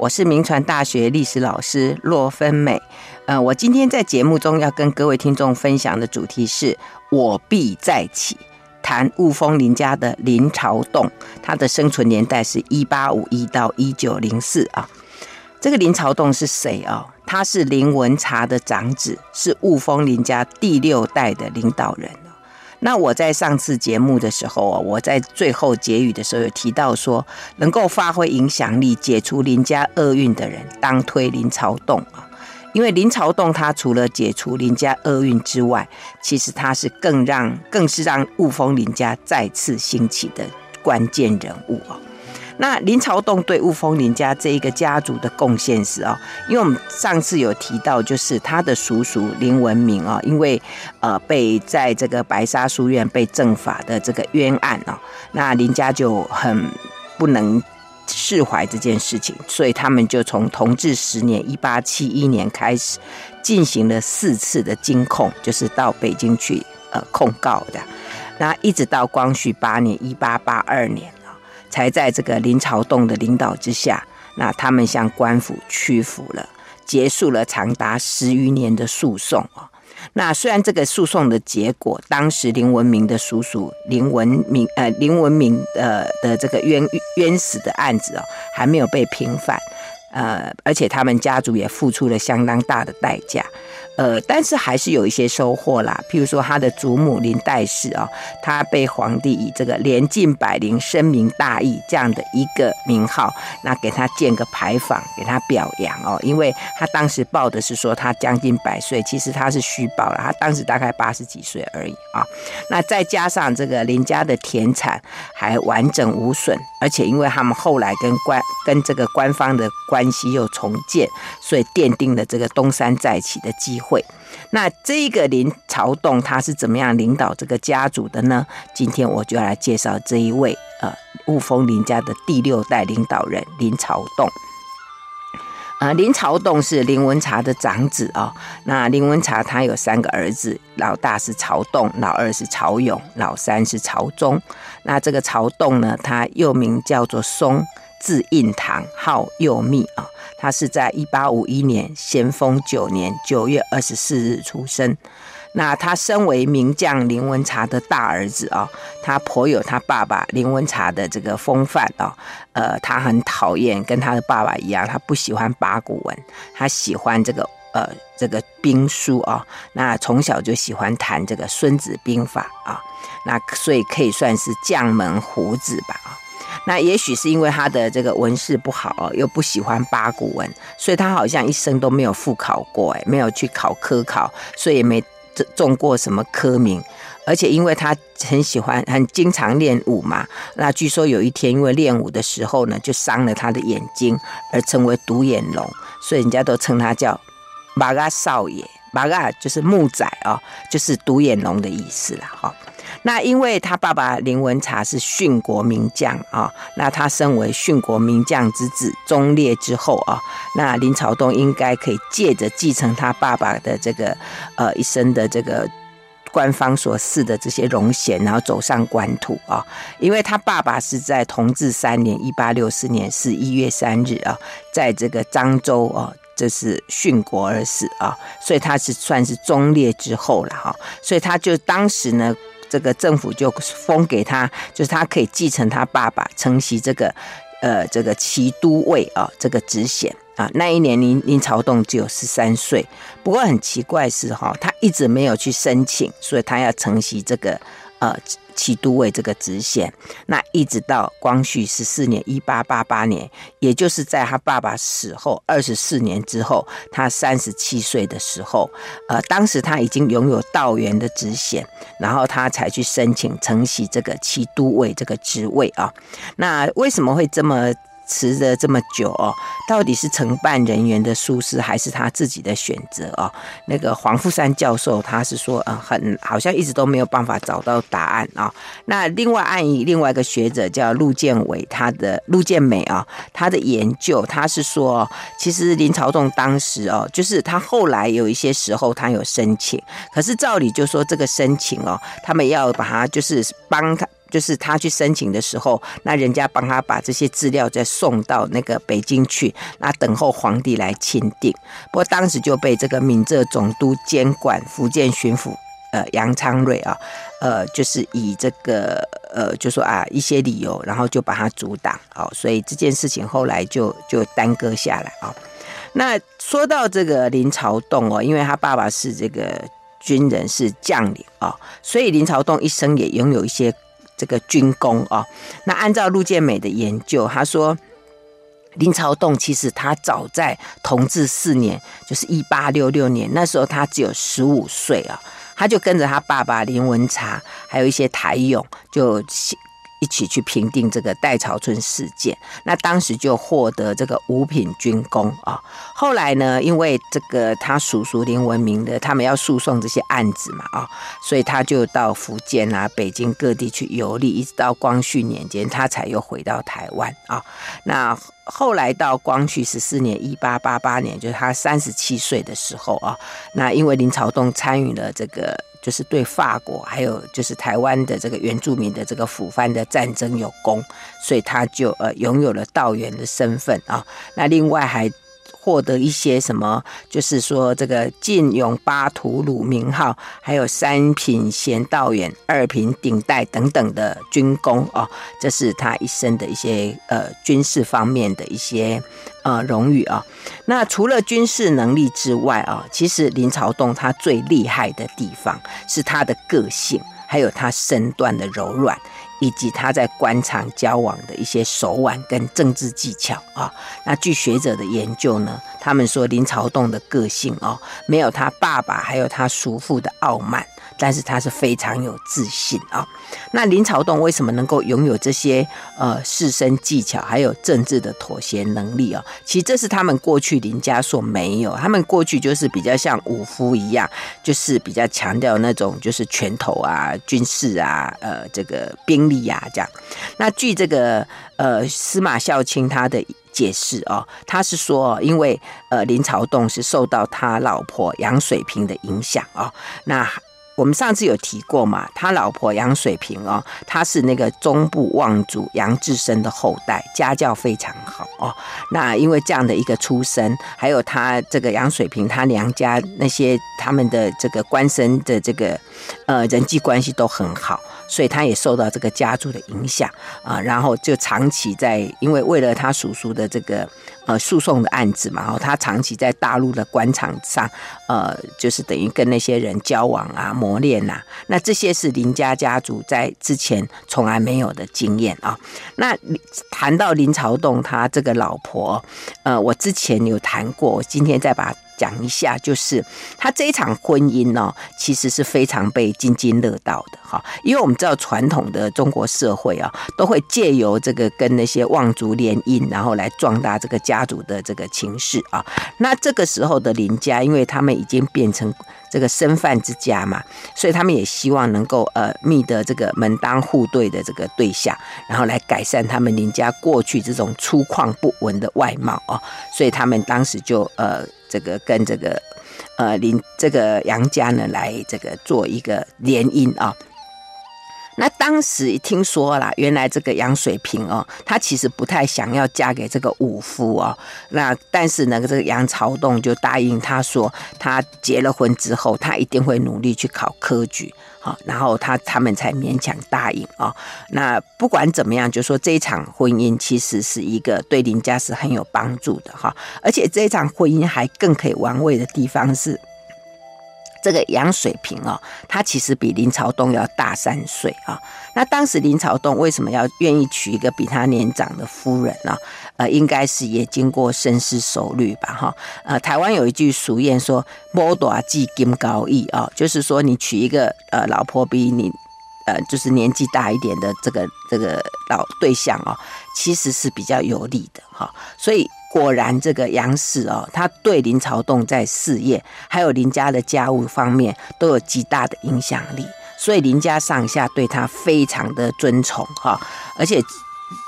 我是明传大学历史老师骆芬美。呃，我今天在节目中要跟各位听众分享的主题是“我必再起”，谈雾峰林家的林朝栋，他的生存年代是一八五一到一九零四啊。这个林朝栋是谁啊？他是林文茶的长子，是雾峰林家第六代的领导人。那我在上次节目的时候啊，我在最后结语的时候有提到说，能够发挥影响力、解除林家厄运的人，当推林朝栋啊。因为林朝栋他除了解除林家厄运之外，其实他是更让，更是让雾峰林家再次兴起的关键人物啊。那林朝栋对雾峰林家这一个家族的贡献是啊，因为我们上次有提到，就是他的叔叔林文明啊，因为呃被在这个白沙书院被正法的这个冤案啊，那林家就很不能释怀这件事情，所以他们就从同治十年一八七一年开始进行了四次的京控，就是到北京去呃控告的，那一直到光绪八年一八八二年。才在这个林朝栋的领导之下，那他们向官府屈服了，结束了长达十余年的诉讼啊。那虽然这个诉讼的结果，当时林文明的叔叔林文明呃林文明呃的这个冤冤死的案子哦，还没有被平反，呃，而且他们家族也付出了相当大的代价。呃，但是还是有一些收获啦。譬如说，他的祖母林黛氏啊，他被皇帝以这个年近百龄、深明大义这样的一个名号，那给他建个牌坊，给他表扬哦。因为他当时报的是说他将近百岁，其实他是虚报了，他当时大概八十几岁而已啊。那再加上这个林家的田产还完整无损，而且因为他们后来跟官跟这个官方的关系又重建，所以奠定了这个东山再起的机会。那这个林朝栋他是怎么样领导这个家族的呢？今天我就要来介绍这一位呃雾峰林家的第六代领导人林朝栋。呃，林朝栋是林文茶的长子啊、那林文茶他有三个儿子，老大是朝栋，老二是朝勇，老三是朝宗。那这个朝栋呢，他又名叫做松。字印堂，号右密啊，他是在一八五一年咸丰九年九月二十四日出生。那他身为名将林文茶的大儿子啊，他颇有他爸爸林文茶的这个风范啊。呃，他很讨厌，跟他的爸爸一样，他不喜欢八股文，他喜欢这个呃这个兵书啊。那从小就喜欢谈这个《孙子兵法》啊。那所以可以算是将门虎子吧啊。那也许是因为他的这个文势不好，又不喜欢八股文，所以他好像一生都没有复考过，哎，没有去考科考，所以也没中过什么科名。而且因为他很喜欢，很经常练武嘛，那据说有一天因为练武的时候呢，就伤了他的眼睛，而成为独眼龙，所以人家都称他叫目仔少爷，目仔就是木仔啊，就是独眼龙的意思了，哈。那因为他爸爸林文茶是殉国名将啊，那他身为殉国名将之子，忠烈之后啊，那林朝栋应该可以借着继承他爸爸的这个呃一生的这个官方所赐的这些荣衔，然后走上官途啊。因为他爸爸是在同治三年一八六四年十一月三日啊，在这个漳州啊，这是殉国而死啊，所以他是算是忠烈之后了哈，所以他就当时呢。这个政府就封给他，就是他可以继承他爸爸承袭这个，呃，这个骑都尉啊，这个职衔啊。那一年林林朝栋只有十三岁，不过很奇怪是哈，他一直没有去申请，所以他要承袭这个，呃。七都尉这个职衔，那一直到光绪十四年（一八八八年），也就是在他爸爸死后二十四年之后，他三十七岁的时候，呃，当时他已经拥有道员的职衔，然后他才去申请承袭这个七都尉这个职位啊。那为什么会这么？持了这么久哦，到底是承办人员的疏失，还是他自己的选择哦？那个黄富山教授他是说，嗯，很好像一直都没有办法找到答案啊。那另外按另外一个学者叫陆建伟，他的陆建美啊，他的研究他是说，其实林朝栋当时哦，就是他后来有一些时候他有申请，可是照理就说这个申请哦，他们要把他就是帮他。就是他去申请的时候，那人家帮他把这些资料再送到那个北京去，那等候皇帝来钦定。不过当时就被这个闽浙总督监管福建巡抚呃杨昌瑞啊，呃，就是以这个呃，就说啊一些理由，然后就把他阻挡，好，所以这件事情后来就就耽搁下来啊。那说到这个林朝栋哦，因为他爸爸是这个军人，是将领啊，所以林朝栋一生也拥有一些。这个军功哦，那按照陆建美的研究，他说林朝栋其实他早在同治四年，就是一八六六年，那时候他只有十五岁啊，他就跟着他爸爸林文察，还有一些台勇就。一起去平定这个戴潮春事件，那当时就获得这个五品军功啊。后来呢，因为这个他叔叔林文明的，他们要诉讼这些案子嘛啊，所以他就到福建啊、北京各地去游历，一直到光绪年间，他才又回到台湾啊。那后来到光绪十四年（一八八八年），就是他三十七岁的时候啊，那因为林朝栋参与了这个。就是对法国还有就是台湾的这个原住民的这个抚番的战争有功，所以他就呃拥有了道员的身份啊。那另外还。获得一些什么，就是说这个晋永巴图鲁名号，还有三品贤道远、二品顶戴等等的军功哦，这是他一生的一些呃军事方面的一些呃荣誉啊。那除了军事能力之外啊，其实林朝栋他最厉害的地方是他的个性，还有他身段的柔软。以及他在官场交往的一些手腕跟政治技巧啊，那据学者的研究呢，他们说林朝栋的个性哦，没有他爸爸还有他叔父的傲慢。但是他是非常有自信啊。那林朝栋为什么能够拥有这些呃士绅技巧，还有政治的妥协能力啊？其实这是他们过去林家所没有。他们过去就是比较像武夫一样，就是比较强调那种就是拳头啊、军事啊、呃这个兵力啊这样。那据这个呃司马孝清他的解释哦，他是说，因为呃林朝栋是受到他老婆杨水平的影响啊，那。我们上次有提过嘛，他老婆杨水平哦，他是那个中部望族杨志深的后代，家教非常好哦。那因为这样的一个出身，还有他这个杨水平，他娘家那些他们的这个官绅的这个呃人际关系都很好，所以他也受到这个家族的影响啊，然后就长期在，因为为了他叔叔的这个。呃，诉讼的案子嘛，然后他长期在大陆的官场上，呃，就是等于跟那些人交往啊、磨练呐、啊。那这些是林家家族在之前从来没有的经验啊。那谈到林朝栋他这个老婆，呃，我之前有谈过，我今天再把。讲一下，就是他这一场婚姻呢，其实是非常被津津乐道的哈，因为我们知道传统的中国社会啊，都会借由这个跟那些望族联姻，然后来壮大这个家族的这个情势啊。那这个时候的林家，因为他们已经变成。这个生饭之家嘛，所以他们也希望能够呃觅得这个门当户对的这个对象，然后来改善他们林家过去这种粗犷不文的外貌哦，所以他们当时就呃这个跟这个呃林这个杨家呢来这个做一个联姻啊。那当时一听说啦，原来这个杨水平哦，她其实不太想要嫁给这个武夫哦。那但是呢，这个杨朝栋就答应他说，他结了婚之后，他一定会努力去考科举，好，然后他他们才勉强答应哦。那不管怎么样，就说这一场婚姻其实是一个对林家是很有帮助的哈，而且这一场婚姻还更可以玩味的地方是。这个杨水平哦，他其实比林朝栋要大三岁啊。那当时林朝栋为什么要愿意娶一个比他年长的夫人呢？呃，应该是也经过深思熟虑吧，哈。呃，台湾有一句俗谚说“某大技金高义”啊，就是说你娶一个呃老婆比你呃就是年纪大一点的这个这个老对象哦，其实是比较有利的哈。所以。果然，这个杨氏哦，他对林朝栋在事业还有林家的家务方面都有极大的影响力，所以林家上下对他非常的尊崇哈，而且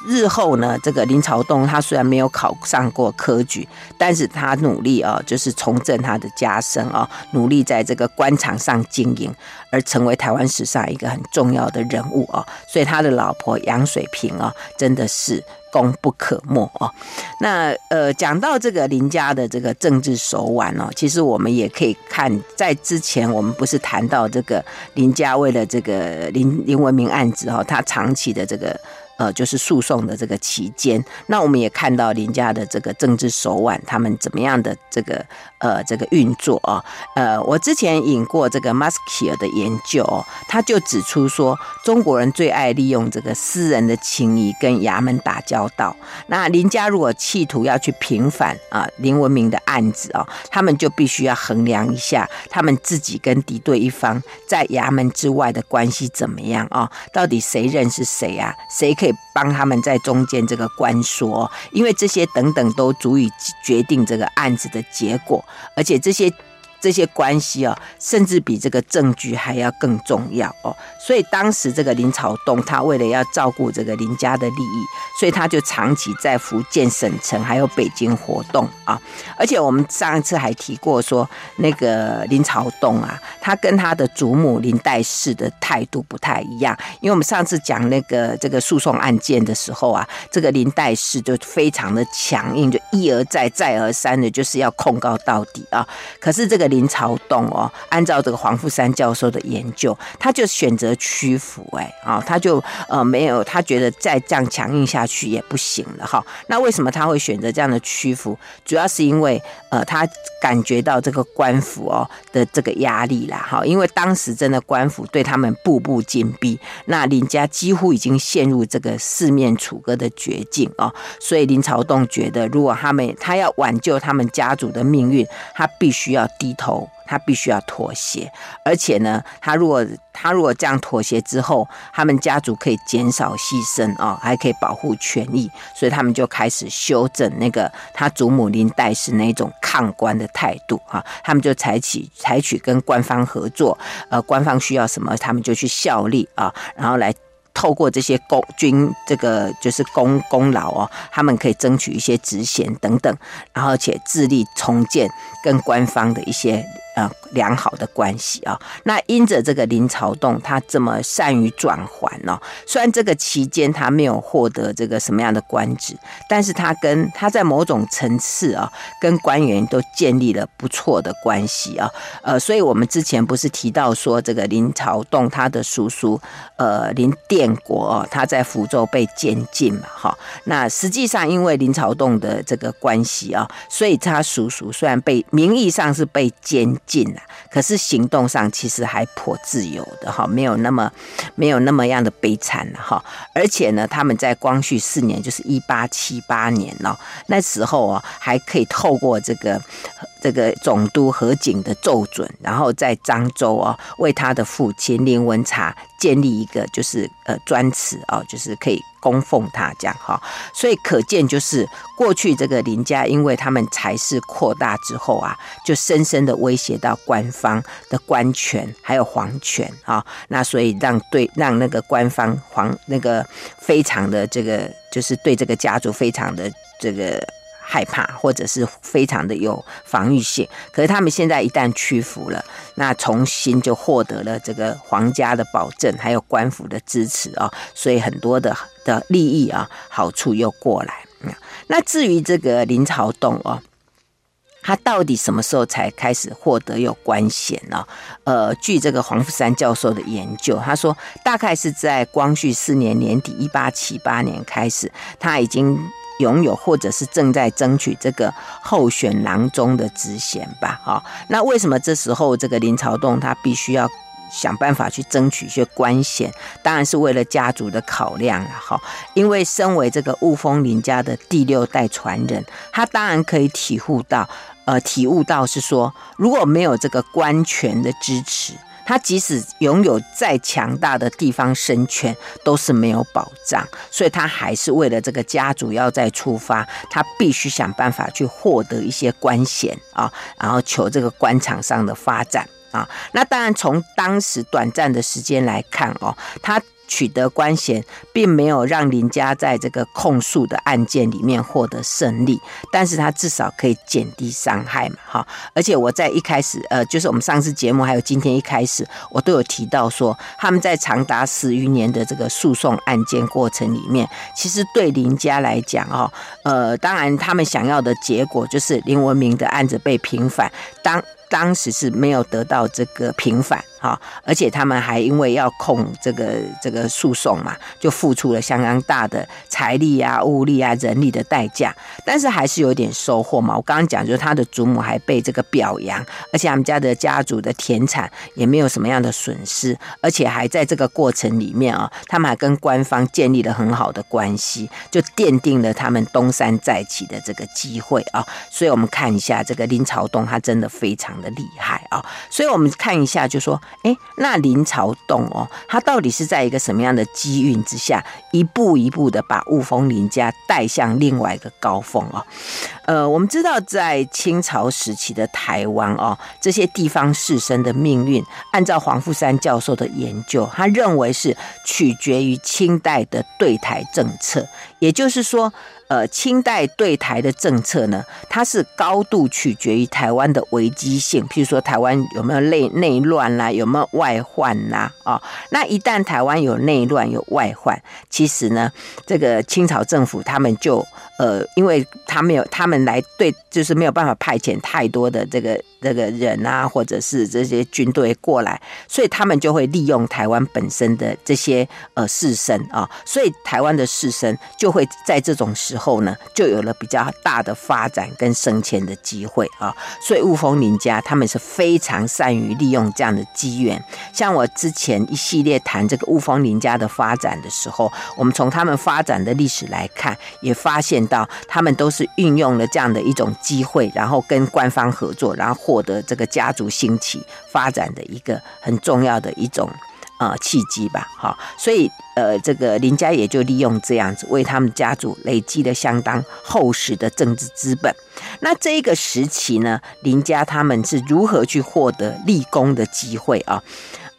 日后呢，这个林朝栋他虽然没有考上过科举，但是他努力啊，就是重振他的家声啊，努力在这个官场上经营，而成为台湾史上一个很重要的人物啊。所以他的老婆杨水萍啊，真的是功不可没啊。那呃，讲到这个林家的这个政治手腕哦，其实我们也可以看，在之前我们不是谈到这个林家为了这个林林文明案子哦，他长期的这个。呃，就是诉讼的这个期间，那我们也看到林家的这个政治手腕，他们怎么样的这个呃这个运作啊？呃，我之前引过这个 Musquier 的研究，他就指出说，中国人最爱利用这个私人的情谊跟衙门打交道。那林家如果企图要去平反啊林文明的案子啊，他们就必须要衡量一下他们自己跟敌对一方在衙门之外的关系怎么样啊？到底谁认识谁啊？谁可以？帮他们在中间这个关说，因为这些等等都足以决定这个案子的结果，而且这些。这些关系哦，甚至比这个证据还要更重要哦。所以当时这个林朝栋，他为了要照顾这个林家的利益，所以他就长期在福建省城还有北京活动啊。而且我们上一次还提过说，那个林朝栋啊，他跟他的祖母林黛氏的态度不太一样。因为我们上次讲那个这个诉讼案件的时候啊，这个林黛氏就非常的强硬，就一而再再而三的就是要控告到底啊。可是这个。林朝栋哦，按照这个黄富山教授的研究，他就选择屈服，哎，啊，他就呃没有，他觉得再这样强硬下去也不行了哈。那为什么他会选择这样的屈服？主要是因为呃，他感觉到这个官府哦的这个压力啦，哈，因为当时真的官府对他们步步紧逼，那林家几乎已经陷入这个四面楚歌的绝境哦，所以林朝栋觉得，如果他们他要挽救他们家族的命运，他必须要低头。头，他必须要妥协，而且呢，他如果他如果这样妥协之后，他们家族可以减少牺牲啊、还可以保护权益，所以他们就开始修正那个他祖母林黛氏那种抗官的态度啊，他们就采取采取跟官方合作，呃，官方需要什么，他们就去效力啊，然后来。透过这些功军，这个就是功功劳哦，他们可以争取一些职衔等等，然后且致力重建跟官方的一些。呃，良好的关系啊，那因着这个林朝栋他这么善于转圜哦，虽然这个期间他没有获得这个什么样的官职，但是他跟他在某种层次啊，跟官员都建立了不错的关系啊。呃，所以我们之前不是提到说这个林朝栋他的叔叔呃林殿国哦，他在福州被监禁嘛，哈。那实际上因为林朝栋的这个关系啊，所以他叔叔虽然被名义上是被监。禁了，可是行动上其实还颇自由的哈，没有那么没有那么样的悲惨了哈。而且呢，他们在光绪四年，就是一八七八年哦，那时候啊，还可以透过这个这个总督何景的奏准，然后在漳州啊，为他的父亲林文察建立一个就是呃专祠啊，就是可以。供奉他这样哈，所以可见就是过去这个林家，因为他们财势扩大之后啊，就深深的威胁到官方的官权还有皇权啊，那所以让对让那个官方皇那个非常的这个就是对这个家族非常的这个。害怕或者是非常的有防御性，可是他们现在一旦屈服了，那重新就获得了这个皇家的保证，还有官府的支持啊，所以很多的的利益啊好处又过来。那至于这个林朝栋哦，他到底什么时候才开始获得有官衔呢？呃，据这个黄富山教授的研究，他说大概是在光绪四年年底一八七八年开始，他已经。拥有或者是正在争取这个候选郎中的职衔吧，哈。那为什么这时候这个林朝栋他必须要想办法去争取一些官衔？当然是为了家族的考量了，哈。因为身为这个雾峰林家的第六代传人，他当然可以体悟到，呃，体悟到是说，如果没有这个官权的支持。他即使拥有再强大的地方实权，都是没有保障，所以他还是为了这个家族要再出发，他必须想办法去获得一些官衔啊，然后求这个官场上的发展啊。那当然，从当时短暂的时间来看哦，他。取得官衔，并没有让林家在这个控诉的案件里面获得胜利，但是他至少可以减低伤害嘛，哈。而且我在一开始，呃，就是我们上次节目还有今天一开始，我都有提到说，他们在长达十余年的这个诉讼案件过程里面，其实对林家来讲，哦，呃，当然他们想要的结果就是林文明的案子被平反，当当时是没有得到这个平反。好，而且他们还因为要控这个这个诉讼嘛，就付出了相当大的财力啊、物力啊、人力的代价，但是还是有点收获嘛。我刚刚讲，就是他的祖母还被这个表扬，而且他们家的家族的田产也没有什么样的损失，而且还在这个过程里面啊，他们还跟官方建立了很好的关系，就奠定了他们东山再起的这个机会啊。所以我们看一下这个林朝栋，他真的非常的厉害啊。所以我们看一下，就说。哎，那林朝栋哦，他到底是在一个什么样的机运之下，一步一步的把雾峰林家带向另外一个高峰哦？呃，我们知道在清朝时期的台湾哦，这些地方士绅的命运，按照黄富三教授的研究，他认为是取决于清代的对台政策，也就是说。呃，清代对台的政策呢，它是高度取决于台湾的危机性，譬如说台湾有没有内内乱啦，有没有外患啦，啊、哦，那一旦台湾有内乱有外患，其实呢，这个清朝政府他们就呃，因为他没有他们来对，就是没有办法派遣太多的这个。这个人啊，或者是这些军队过来，所以他们就会利用台湾本身的这些呃士绅啊，所以台湾的士绅就会在这种时候呢，就有了比较大的发展跟升迁的机会啊。所以雾峰林家他们是非常善于利用这样的机缘。像我之前一系列谈这个雾峰林家的发展的时候，我们从他们发展的历史来看，也发现到他们都是运用了这样的一种机会，然后跟官方合作，然后。获得这个家族兴起发展的一个很重要的一种呃契机吧，好，所以呃这个林家也就利用这样子为他们家族累积了相当厚实的政治资本。那这一个时期呢，林家他们是如何去获得立功的机会啊？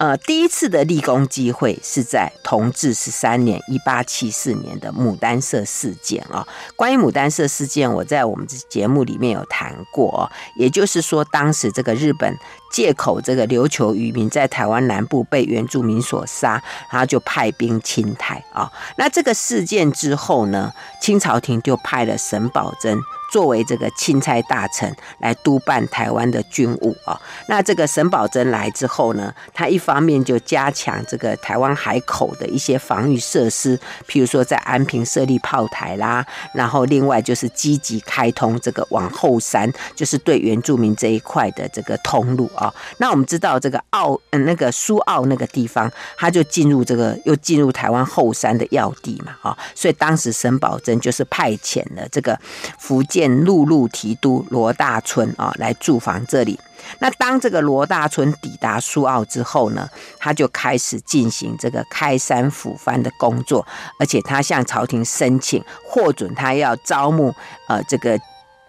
呃，第一次的立功机会是在同治十三年（一八七四年）的牡丹社事件啊。关于牡丹社事件，我在我们这节目里面有谈过。也就是说，当时这个日本借口这个琉球渔民在台湾南部被原住民所杀，然后就派兵侵台啊。那这个事件之后呢，清朝廷就派了沈葆桢。作为这个钦差大臣来督办台湾的军务啊，那这个沈葆桢来之后呢，他一方面就加强这个台湾海口的一些防御设施，譬如说在安平设立炮台啦，然后另外就是积极开通这个往后山，就是对原住民这一块的这个通路啊。那我们知道这个澳嗯那个苏澳那个地方，他就进入这个又进入台湾后山的要地嘛啊，所以当时沈葆桢就是派遣了这个福建。陆路提督罗大春啊，来驻防这里。那当这个罗大春抵达苏澳之后呢，他就开始进行这个开山抚番的工作，而且他向朝廷申请获准他要招募呃这个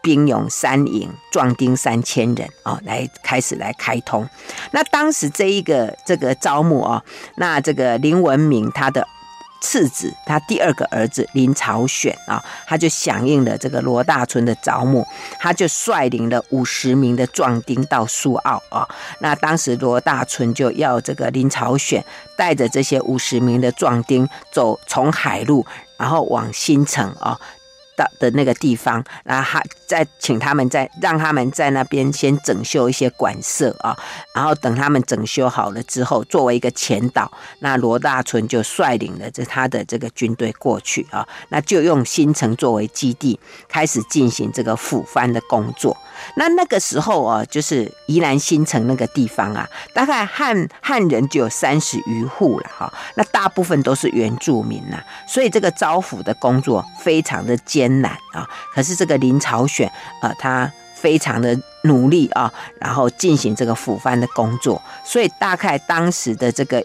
兵勇三营壮丁三千人啊，来开始来开通。那当时这一个这个招募啊，那这个林文明他的。次子，他第二个儿子林朝选啊，他就响应了这个罗大春的招募，他就率领了五十名的壮丁到苏澳啊。那当时罗大春就要这个林朝选带着这些五十名的壮丁走从海路，然后往新城啊。到的那个地方，然后他再请他们在让他们在那边先整修一些馆舍啊，然后等他们整修好了之后，作为一个前导，那罗大春就率领了这他的这个军队过去啊，那就用新城作为基地，开始进行这个复番的工作。那那个时候啊，就是宜兰新城那个地方啊，大概汉汉人就有三十余户了哈。那大部分都是原住民呐，所以这个招抚的工作非常的艰难啊。可是这个林朝选啊，他非常的努力啊，然后进行这个抚番的工作，所以大概当时的这个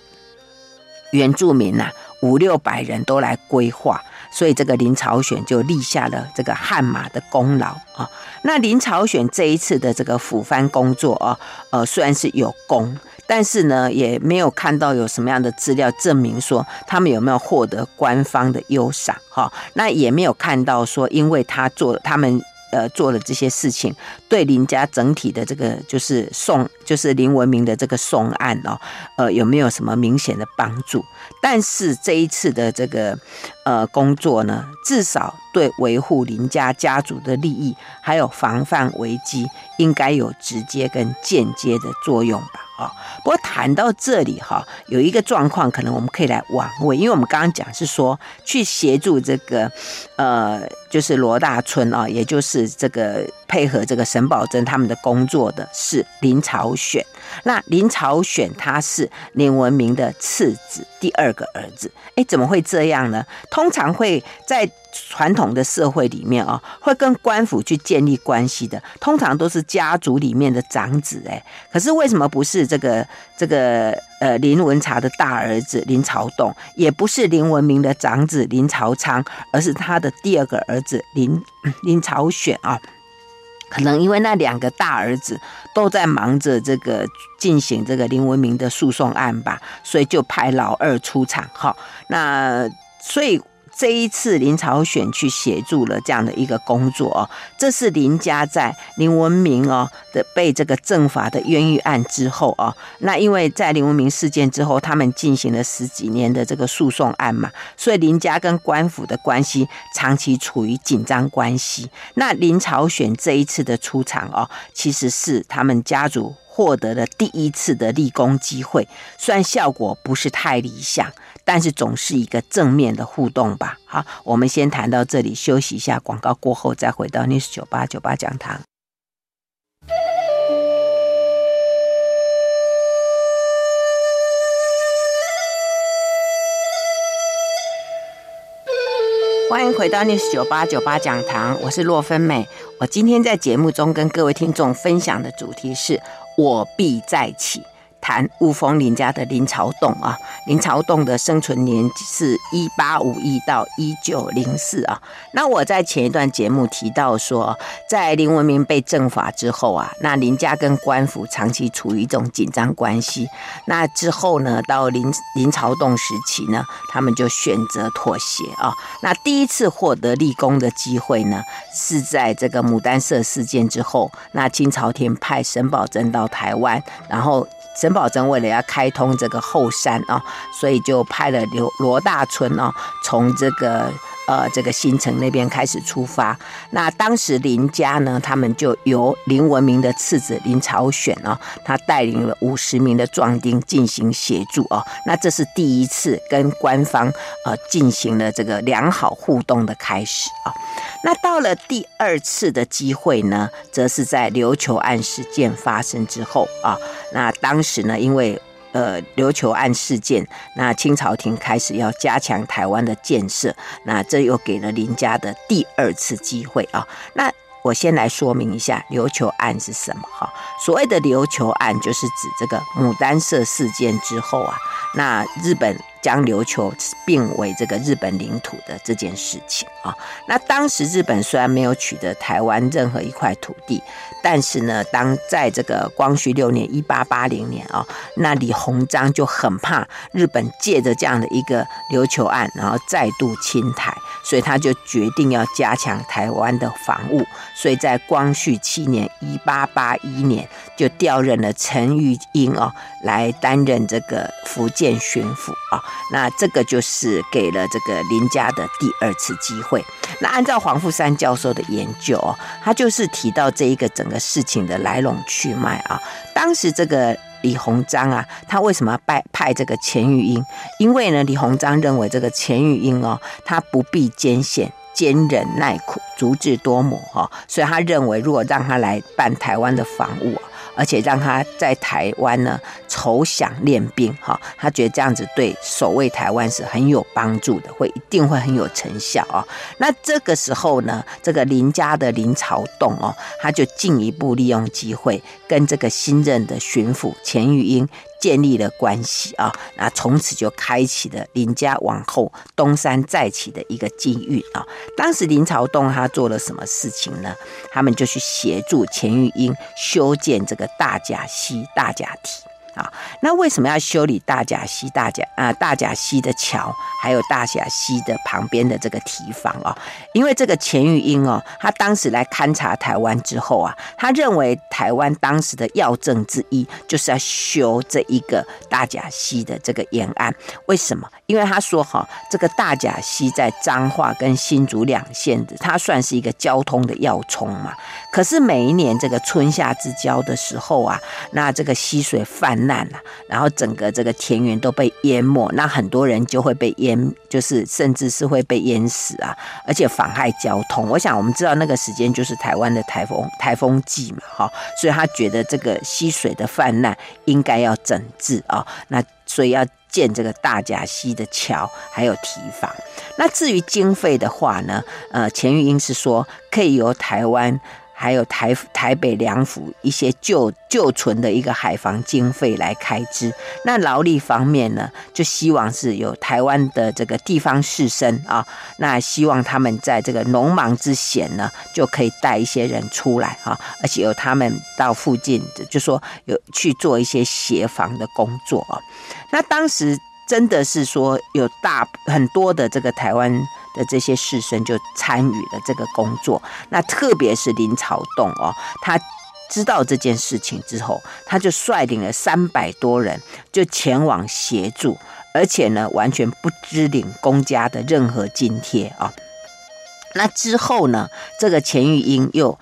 原住民呐，五六百人都来归化。所以这个林朝选就立下了这个汗马的功劳啊。那林朝选这一次的这个抚番工作啊，呃，虽然是有功，但是呢，也没有看到有什么样的资料证明说他们有没有获得官方的优赏哈。那也没有看到说，因为他做他们。呃，做了这些事情，对林家整体的这个就是送，就是林文明的这个送案哦，呃，有没有什么明显的帮助？但是这一次的这个呃工作呢，至少对维护林家家族的利益，还有防范危机，应该有直接跟间接的作用吧。啊，不过谈到这里哈，有一个状况，可能我们可以来玩味，因为我们刚刚讲是说去协助这个，呃，就是罗大春啊，也就是这个配合这个沈葆桢他们的工作的是林朝选。那林朝选他是林文明的次子，第二个儿子。哎，怎么会这样呢？通常会在。传统的社会里面啊，会跟官府去建立关系的，通常都是家族里面的长子。哎，可是为什么不是这个这个呃林文茶的大儿子林朝栋，也不是林文明的长子林朝昌，而是他的第二个儿子林林朝选啊？可能因为那两个大儿子都在忙着这个进行这个林文明的诉讼案吧，所以就派老二出场。好，那所以。这一次林朝选去协助了这样的一个工作哦，这是林家在林文明哦的被这个政法的冤狱案之后哦，那因为在林文明事件之后，他们进行了十几年的这个诉讼案嘛，所以林家跟官府的关系长期处于紧张关系。那林朝选这一次的出场哦，其实是他们家族获得了第一次的立功机会，虽然效果不是太理想。但是总是一个正面的互动吧。好，我们先谈到这里，休息一下，广告过后再回到 News 九八九八讲堂。欢迎回到 News 九八九八讲堂，我是洛芬美。我今天在节目中跟各位听众分享的主题是“我必再起”。谈雾峰林家的林朝栋啊，林朝栋的生存年是一八五一到一九零四啊。那我在前一段节目提到说，在林文明被正法之后啊，那林家跟官府长期处于一种紧张关系。那之后呢，到林林朝栋时期呢，他们就选择妥协啊。那第一次获得立功的机会呢，是在这个牡丹社事件之后，那清朝廷派沈葆桢到台湾，然后。沈葆桢为了要开通这个后山啊，所以就派了刘罗大春啊，从这个。呃，这个新城那边开始出发。那当时林家呢，他们就由林文明的次子林朝选啊，他带领了五十名的壮丁进行协助啊。那这是第一次跟官方呃进行了这个良好互动的开始啊。那到了第二次的机会呢，则是在琉球案事件发生之后啊。那当时呢，因为呃，琉球案事件，那清朝廷开始要加强台湾的建设，那这又给了林家的第二次机会啊。那我先来说明一下琉球案是什么哈。所谓的琉球案，就是指这个牡丹社事件之后啊，那日本。将琉球并为这个日本领土的这件事情啊，那当时日本虽然没有取得台湾任何一块土地，但是呢，当在这个光绪六年（一八八零年）啊，那李鸿章就很怕日本借着这样的一个琉球案，然后再度侵台，所以他就决定要加强台湾的防务，所以在光绪七年（一八八一年）就调任了陈玉英哦来担任这个福建巡抚啊。那这个就是给了这个林家的第二次机会。那按照黄富三教授的研究哦，他就是提到这一个整个事情的来龙去脉啊。当时这个李鸿章啊，他为什么要派派这个钱玉英？因为呢，李鸿章认为这个钱玉英哦，他不必艰险，坚忍耐苦，足智多谋哈，所以他认为如果让他来办台湾的防务。而且让他在台湾呢筹饷练兵，哈，他觉得这样子对守卫台湾是很有帮助的，会一定会很有成效啊。那这个时候呢，这个林家的林朝栋哦，他就进一步利用机会跟这个新任的巡抚钱玉英。建立了关系啊，那从此就开启了林家往后东山再起的一个机遇啊。当时林朝栋他做了什么事情呢？他们就去协助钱玉英修建这个大甲溪大甲堤啊。那为什么要修理大甲溪大甲啊大甲溪的桥，还有大甲溪的旁边的这个堤防哦？因为这个钱玉英哦，他当时来勘察台湾之后啊，他认为台湾当时的要政之一就是要修这一个大甲溪的这个沿岸。为什么？因为他说哈，这个大甲溪在彰化跟新竹两县的，它算是一个交通的要冲嘛。可是每一年这个春夏之交的时候啊，那这个溪水泛滥了，然后整个这个田园都被淹没，那很多人就会被淹，就是甚至是会被淹死啊，而且妨害交通。我想我们知道那个时间就是台湾的台风台风季嘛，哈，所以他觉得这个溪水的泛滥应该要整治啊，那所以要建这个大甲溪的桥还有堤防。那至于经费的话呢，呃，钱玉英是说可以由台湾。还有台台北两府一些旧旧存的一个海防经费来开支，那劳力方面呢，就希望是有台湾的这个地方士绅啊，那希望他们在这个农忙之闲呢，就可以带一些人出来啊，而且由他们到附近，就说有去做一些协防的工作啊。那当时真的是说有大很多的这个台湾。的这些士绅就参与了这个工作，那特别是林朝栋哦，他知道这件事情之后，他就率领了三百多人就前往协助，而且呢，完全不支领公家的任何津贴啊。那之后呢，这个钱玉英又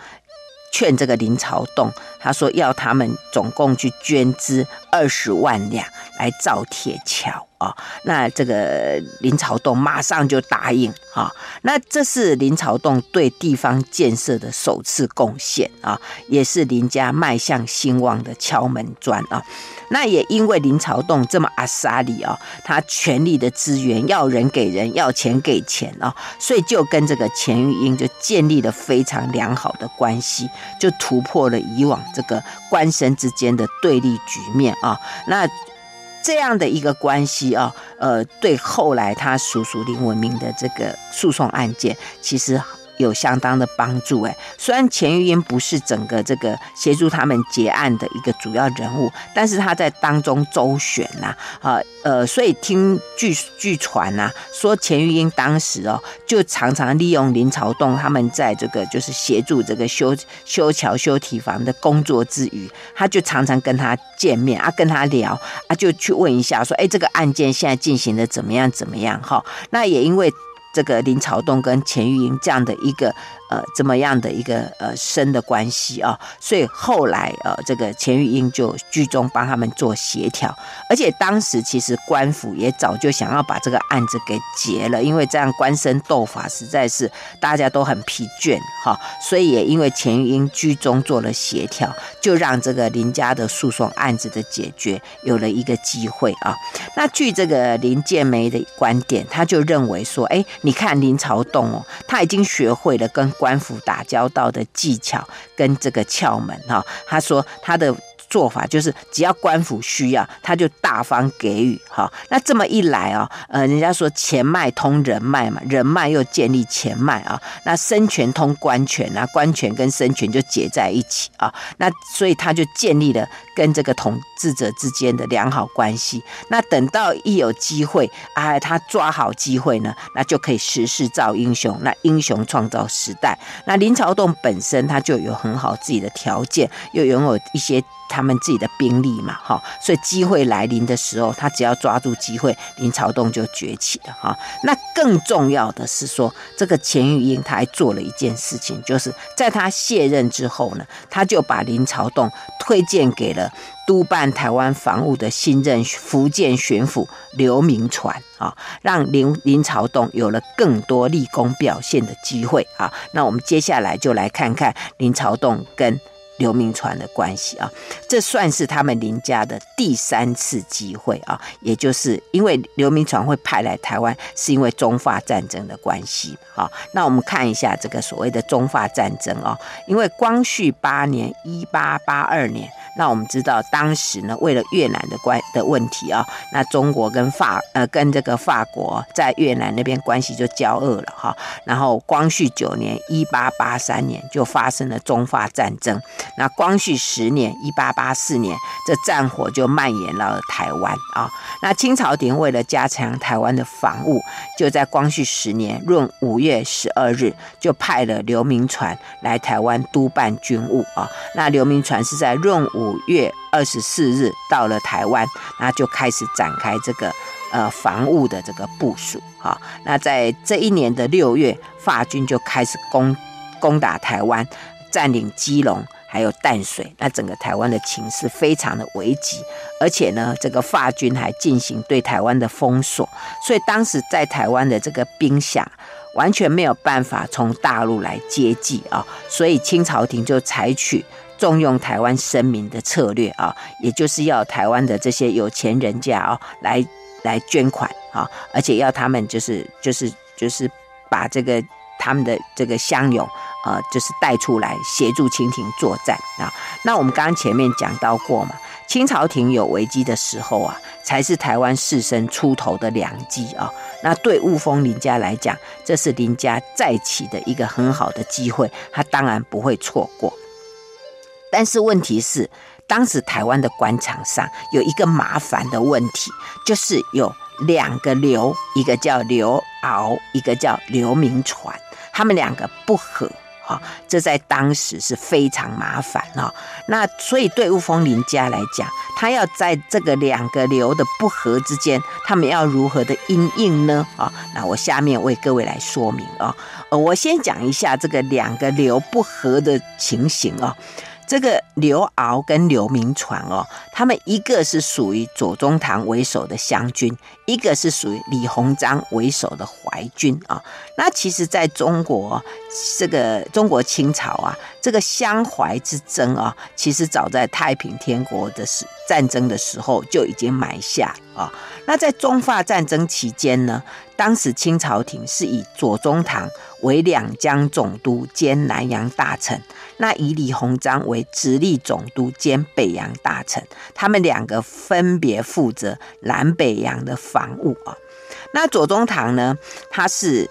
劝这个林朝栋，他说要他们总共去捐资二十万两来造铁桥。哦，那这个林朝栋马上就答应啊、那这是林朝栋对地方建设的首次贡献啊、也是林家迈向兴旺的敲门砖啊、那也因为林朝栋这么阿萨里啊，他全力的资源，要人给人，要钱给钱啊、所以就跟这个钱玉英就建立了非常良好的关系，就突破了以往这个官绅之间的对立局面啊、那。这样的一个关系啊，呃，对后来他叔叔林文明的这个诉讼案件，其实。有相当的帮助哎，虽然钱玉英不是整个这个协助他们结案的一个主要人物，但是他在当中周旋呐，啊呃，所以听据据传呐，说钱玉英当时哦，就常常利用林朝栋他们在这个就是协助这个修修桥修堤防的工作之余，他就常常跟他见面啊，跟他聊啊，就去问一下说，哎，这个案件现在进行的怎么样怎么样哈？那也因为。这个林朝栋跟钱玉英这样的一个。呃，怎么样的一个呃深的关系啊？所以后来呃，这个钱玉英就居中帮他们做协调，而且当时其实官府也早就想要把这个案子给结了，因为这样官绅斗法实在是大家都很疲倦哈，所以也因为钱玉英居中做了协调，就让这个林家的诉讼案子的解决有了一个机会啊。那据这个林建梅的观点，他就认为说，哎，你看林朝栋哦，他已经学会了跟官府打交道的技巧跟这个窍门哈，他说他的。做法就是，只要官府需要，他就大方给予哈。那这么一来啊，呃，人家说钱脉通人脉嘛，人脉又建立钱脉啊。那生权通官权啊，官权跟生权就结在一起啊。那所以他就建立了跟这个统治者之间的良好关系。那等到一有机会啊，他抓好机会呢，那就可以时势造英雄，那英雄创造时代。那林朝栋本身他就有很好自己的条件，又拥有一些。他们自己的兵力嘛，哈，所以机会来临的时候，他只要抓住机会，林朝栋就崛起了，哈。那更重要的是说，这个钱玉英他还做了一件事情，就是在他卸任之后呢，他就把林朝栋推荐给了督办台湾防务的新任福建巡抚刘铭传啊，让林林朝栋有了更多立功表现的机会啊。那我们接下来就来看看林朝栋跟。刘铭传的关系啊，这算是他们林家的第三次机会啊，也就是因为刘铭传会派来台湾，是因为中法战争的关系啊。那我们看一下这个所谓的中法战争啊，因为光绪八年（一八八二年），那我们知道当时呢，为了越南的关的问题啊，那中国跟法呃跟这个法国在越南那边关系就交恶了哈。然后光绪九年一八八三年就发生了中法战争。那光绪十年一八八四年，这战火就蔓延到了台湾啊。那清朝廷为了加强台湾的防务，就在光绪十年闰五月十二日就派了刘铭传来台湾督办军务啊。那刘铭传是在闰五五月二十四日到了台湾，那就开始展开这个呃防务的这个部署啊。那在这一年的六月，法军就开始攻攻打台湾，占领基隆。还有淡水，那整个台湾的情势非常的危急，而且呢，这个法军还进行对台湾的封锁，所以当时在台湾的这个兵饷完全没有办法从大陆来接济啊，所以清朝廷就采取重用台湾生民的策略啊，也就是要台湾的这些有钱人家啊来来捐款啊，而且要他们就是就是就是把这个他们的这个乡勇。啊，就是带出来协助清廷作战啊。那我们刚刚前面讲到过嘛，清朝廷有危机的时候啊，才是台湾士绅出头的良机啊。那对雾峰林家来讲，这是林家再起的一个很好的机会，他当然不会错过。但是问题是，当时台湾的官场上有一个麻烦的问题，就是有两个刘，一个叫刘敖，一个叫刘铭传，他们两个不和。啊，这在当时是非常麻烦啊。那所以对雾峰林家来讲，他要在这个两个刘的不和之间，他们要如何的因应呢？啊，那我下面为各位来说明啊。呃，我先讲一下这个两个刘不和的情形啊。这个刘遨跟刘铭传哦，他们一个是属于左宗棠为首的湘军，一个是属于李鸿章为首的淮军啊。那其实，在中国这个中国清朝啊，这个湘淮之争啊，其实早在太平天国的时战争的时候就已经埋下啊。那在中法战争期间呢，当时清朝廷是以左宗棠为两江总督兼南洋大臣。那以李鸿章为直隶总督兼北洋大臣，他们两个分别负责南北洋的防务啊。那左宗棠呢，他是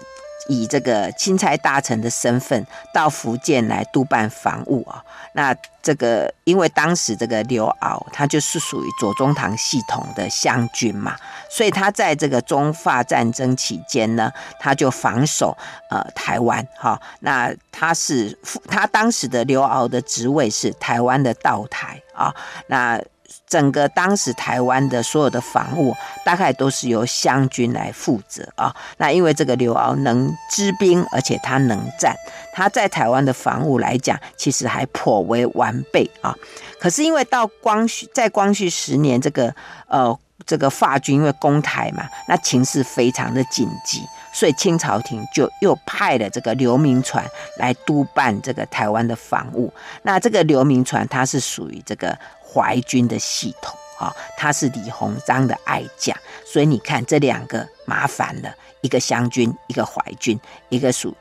以这个钦差大臣的身份到福建来督办防务啊。那这个因为当时这个刘敖他就是属于左宗棠系统的湘军嘛，所以他在这个中法战争期间呢，他就防守呃台湾哈。那他是他当时的刘敖的职位是台湾的道台啊。那整个当时台湾的所有的防务，大概都是由湘军来负责啊。那因为这个刘敖能支兵，而且他能战，他在台湾的防务来讲，其实还颇为完备啊。可是因为到光绪，在光绪十年，这个呃这个法军因为攻台嘛，那情势非常的紧急，所以清朝廷就又派了这个刘铭传来督办这个台湾的防务。那这个刘铭传他是属于这个。淮军的系统啊，他是李鸿章的爱将，所以你看这两个麻烦了，一个湘军，一个淮军，一个属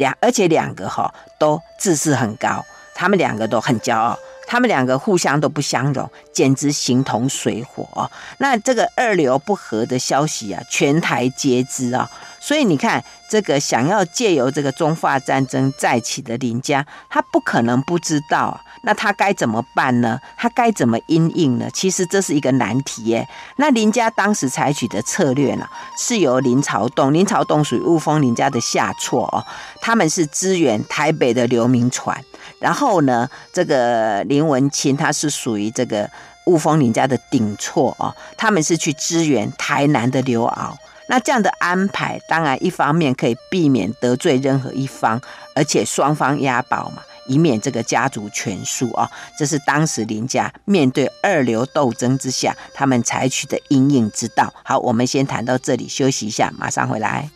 两，而且两个哈都自视很高，他们两个都很骄傲，他们两个互相都不相容，简直形同水火。那这个二流不和的消息啊，全台皆知啊，所以你看这个想要借由这个中法战争再起的林家，他不可能不知道啊。那他该怎么办呢？他该怎么因应呢？其实这是一个难题耶。那林家当时采取的策略呢，是由林朝栋，林朝栋属于雾峰林家的下错哦，他们是支援台北的刘铭传，然后呢，这个林文清他是属于这个雾峰林家的顶错哦，他们是去支援台南的刘遨。那这样的安排，当然一方面可以避免得罪任何一方，而且双方押宝嘛。以免这个家族全输啊！这是当时林家面对二流斗争之下，他们采取的因应之道。好，我们先谈到这里，休息一下，马上回来。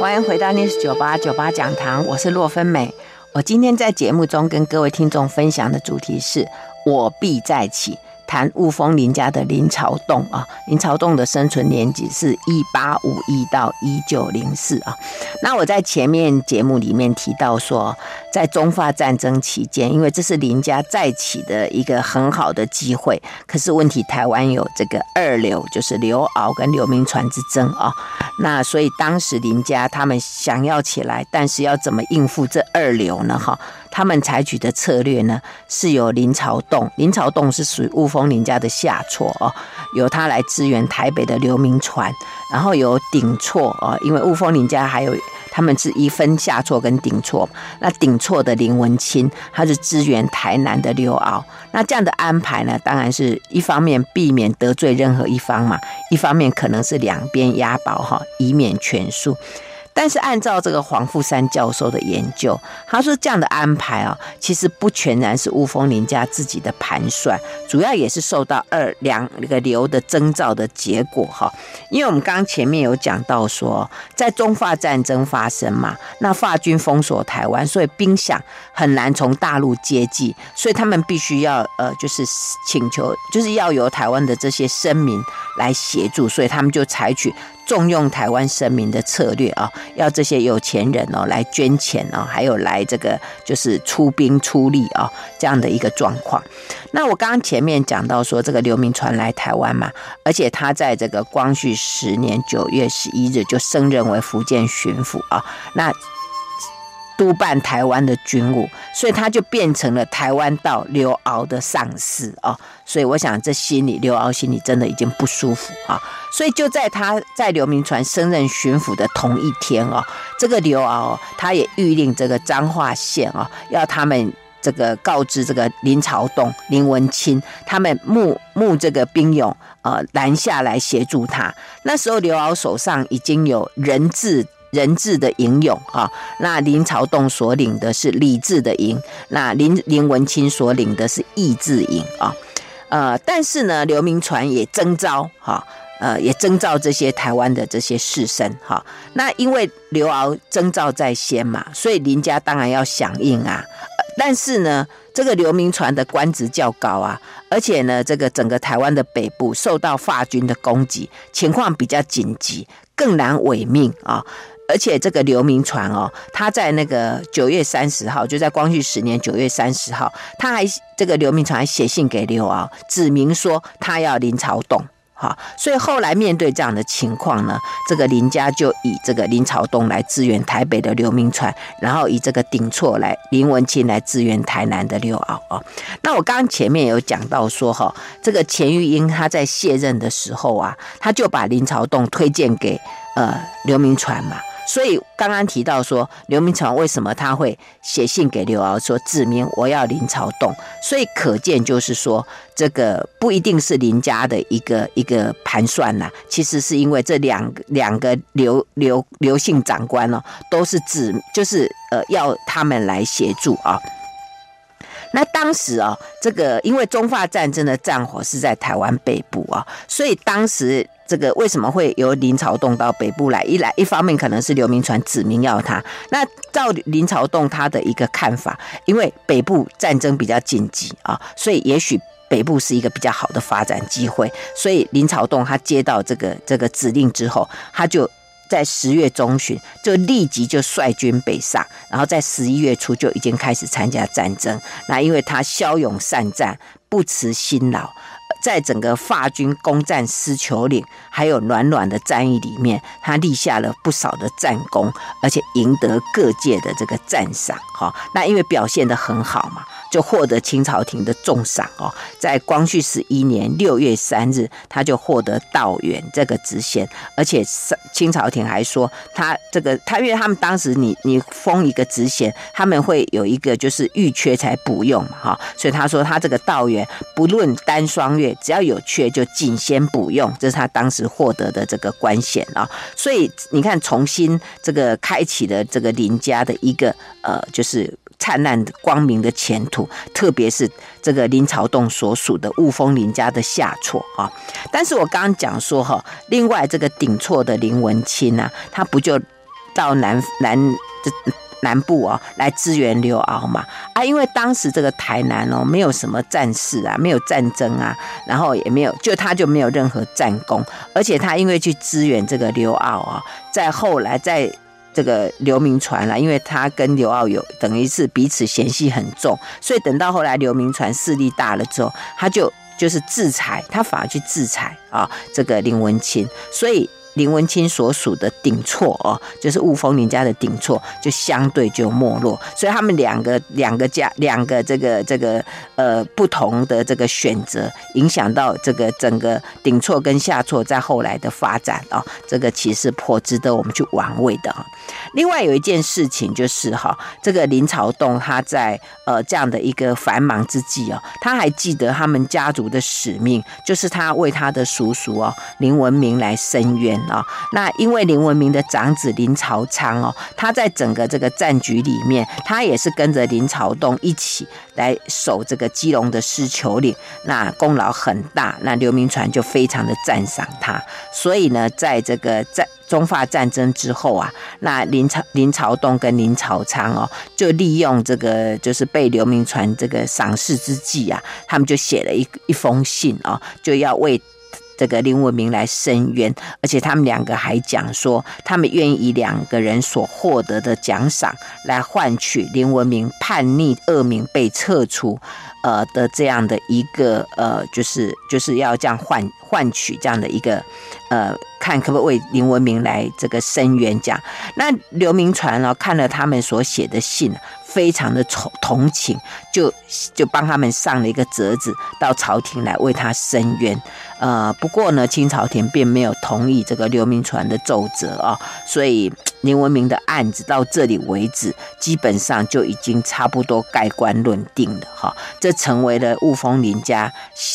欢迎回到 News 九八九八讲堂，我是洛芬美。我今天在节目中跟各位听众分享的主题是“我必再起”。谈雾峰林家的林朝栋啊，林朝栋的生存年纪是一八五一到一九零四啊。那我在前面节目里面提到说，在中法战争期间，因为这是林家再起的一个很好的机会，可是问题台湾有这个二刘，就是刘鳌跟刘铭传之争啊。那所以当时林家他们想要起来，但是要怎么应付这二刘呢？哈。他们采取的策略呢，是由林朝栋，林朝栋是属于雾峰林家的下错哦，由他来支援台北的刘铭传，然后由顶错哦，因为雾峰林家还有他们是一分下错跟顶错，那顶错的林文清，他是支援台南的刘鳌，那这样的安排呢，当然是一方面避免得罪任何一方嘛，一方面可能是两边押宝哈，以免全输。但是按照这个黄富三教授的研究，他说这样的安排啊，其实不全然是雾峰林家自己的盘算，主要也是受到二两那个流的征兆的结果哈。因为我们刚刚前面有讲到说，在中法战争发生嘛，那法军封锁台湾，所以兵饷很难从大陆接济，所以他们必须要呃，就是请求，就是要由台湾的这些生民来协助，所以他们就采取。重用台湾神明的策略啊，要这些有钱人哦来捐钱哦，还有来这个就是出兵出力啊，这样的一个状况。那我刚刚前面讲到说，这个刘铭传来台湾嘛，而且他在这个光绪十年九月十一日就升任为福建巡抚啊，那。督办台湾的军务，所以他就变成了台湾道刘鳌的上司哦。所以我想，这心里刘鳌心里真的已经不舒服啊。所以就在他在刘铭传升任巡抚的同一天哦，这个刘鳌他也谕令这个彰化县啊，要他们这个告知这个林朝栋、林文清他们募募这个兵勇呃拦下来协助他。那时候刘鳌手上已经有人质。人质的营勇啊，那林朝栋所领的是理智的营，那林林文清所领的是义制营啊，呃，但是呢，刘铭传也征召哈，呃，也征召这些台湾的这些士绅哈，那因为刘鳌征召在先嘛，所以林家当然要响应啊，但是呢，这个刘铭传的官职较高啊，而且呢，这个整个台湾的北部受到法军的攻击，情况比较紧急，更难违命啊。而且这个刘铭传哦，他在那个九月三十号，就在光绪十年九月三十号，他还这个刘铭传还写信给刘敖，指明说他要林朝栋，哈，所以后来面对这样的情况呢，这个林家就以这个林朝栋来支援台北的刘铭传，然后以这个顶错来林文清来支援台南的刘敖啊。那我刚刚前面有讲到说哈，这个钱玉英他在卸任的时候啊，他就把林朝栋推荐给呃刘铭传嘛。所以刚刚提到说，刘铭传为什么他会写信给刘鳌说指明我要林朝栋？所以可见就是说，这个不一定是林家的一个一个盘算呐。其实是因为这两两个刘刘刘姓长官哦，都是指就是呃要他们来协助啊。那当时啊，这个因为中法战争的战火是在台湾北部啊，所以当时。这个为什么会由林朝栋到北部来？一来一方面可能是刘铭传指名要他。那照林朝栋他的一个看法，因为北部战争比较紧急啊，所以也许北部是一个比较好的发展机会。所以林朝栋他接到这个这个指令之后，他就在十月中旬就立即就率军北上，然后在十一月初就已经开始参加战争。那因为他骁勇善战，不辞辛劳。在整个法军攻占狮球岭，还有暖暖的战役里面，他立下了不少的战功，而且赢得各界的这个赞赏。哈，那因为表现得很好嘛，就获得清朝廷的重赏哦。在光绪十一年六月三日，他就获得道员这个职衔，而且清朝廷还说他这个他，因为他们当时你你封一个职衔，他们会有一个就是预缺才补用嘛，哈，所以他说他这个道员不论单双月。只要有缺就仅先补用，这是他当时获得的这个官衔啊。所以你看，重新这个开启了这个林家的一个呃，就是灿烂的光明的前途。特别是这个林朝栋所属的雾峰林家的下错啊。但是我刚刚讲说哈，另外这个顶错的林文清啊，他不就到南南这南部哦来支援刘敖嘛啊，因为当时这个台南哦没有什么战事啊，没有战争啊，然后也没有就他就没有任何战功，而且他因为去支援这个刘敖啊，在后来在这个刘铭传了，因为他跟刘傲有等于是彼此嫌隙很重，所以等到后来刘铭传势力大了之后，他就就是制裁，他反而去制裁啊这个林文清，所以。林文清所属的顶错哦，就是雾峰林家的顶错，就相对就没落。所以他们两个两个家两个这个这个呃不同的这个选择，影响到这个整个顶错跟下错在后来的发展哦，这个其实颇值得我们去玩味的哈。另外有一件事情就是哈，这个林朝栋他在呃这样的一个繁忙之际哦，他还记得他们家族的使命，就是他为他的叔叔哦林文明来伸冤。啊，那因为林文明的长子林朝昌哦，他在整个这个战局里面，他也是跟着林朝栋一起来守这个基隆的狮球岭，那功劳很大。那刘铭传就非常的赞赏他，所以呢，在这个在中法战争之后啊，那林朝林朝栋跟林朝昌哦，就利用这个就是被刘铭传这个赏识之际啊，他们就写了一一封信哦，就要为。这个林文明来申冤，而且他们两个还讲说，他们愿意以两个人所获得的奖赏来换取林文明叛逆恶名被撤除，呃的这样的一个呃，就是就是要这样换换取这样的一个呃，看可不可以为林文明来这个伸冤这样。那刘铭传呢，看了他们所写的信。非常的同同情，就就帮他们上了一个折子到朝廷来为他申冤。呃，不过呢，清朝廷并没有同意这个刘铭传的奏折啊，所以林文明的案子到这里为止，基本上就已经差不多盖棺论定了哈。这成为了雾峰林家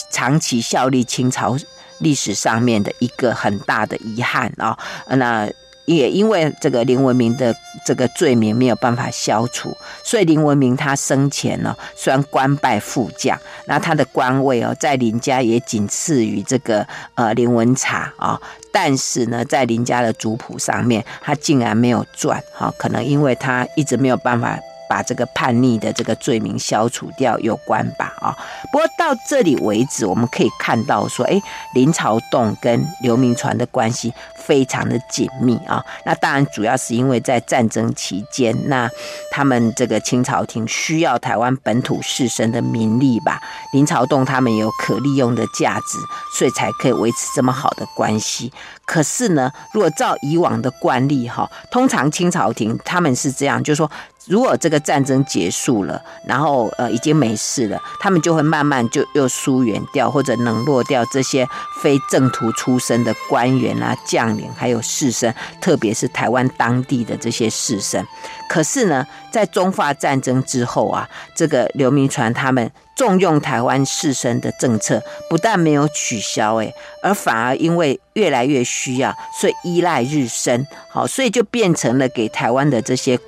长期效力清朝历史上面的一个很大的遗憾啊。那。也因为这个林文明的这个罪名没有办法消除，所以林文明他生前呢，虽然官拜副将，那他的官位哦，在林家也仅次于这个呃林文察啊，但是呢，在林家的族谱上面，他竟然没有传哈，可能因为他一直没有办法。把这个叛逆的这个罪名消除掉有关吧啊，不过到这里为止，我们可以看到说，哎，林朝栋跟刘铭传的关系非常的紧密啊。那当然主要是因为在战争期间，那他们这个清朝廷需要台湾本土士绅的名利吧，林朝栋他们有可利用的价值，所以才可以维持这么好的关系。可是呢，如果照以往的惯例哈，通常清朝廷他们是这样，就是说。如果这个战争结束了，然后呃已经没事了，他们就会慢慢就又疏远掉或者冷落掉这些非正途出身的官员啊、将还有士绅，特别是台湾当地的这些士绅。可是呢，在中法战争之后啊，这个刘铭传他们重用台湾士绅的政策不但没有取消，诶，而反而因为越来越需要，所以依赖日深，好，所以就变成了给台湾的这些。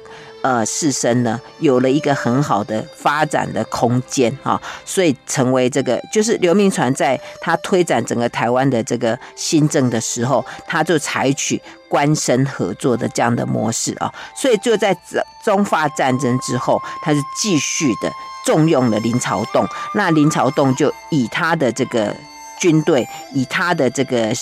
呃，士绅呢有了一个很好的发展的空间啊，所以成为这个就是刘铭传在他推展整个台湾的这个新政的时候，他就采取官绅合作的这样的模式啊，所以就在中法战争之后，他是继续的重用了林朝栋，那林朝栋就以他的这个军队，以他的这个。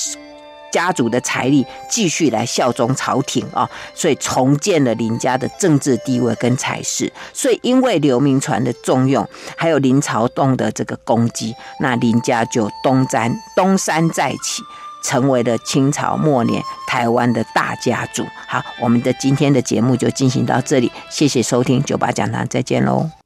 家族的财力继续来效忠朝廷啊，所以重建了林家的政治地位跟财势。所以因为刘铭传的重用，还有林朝栋的这个功绩，那林家就东山东山再起，成为了清朝末年台湾的大家族。好，我们的今天的节目就进行到这里，谢谢收听九八讲堂，再见喽。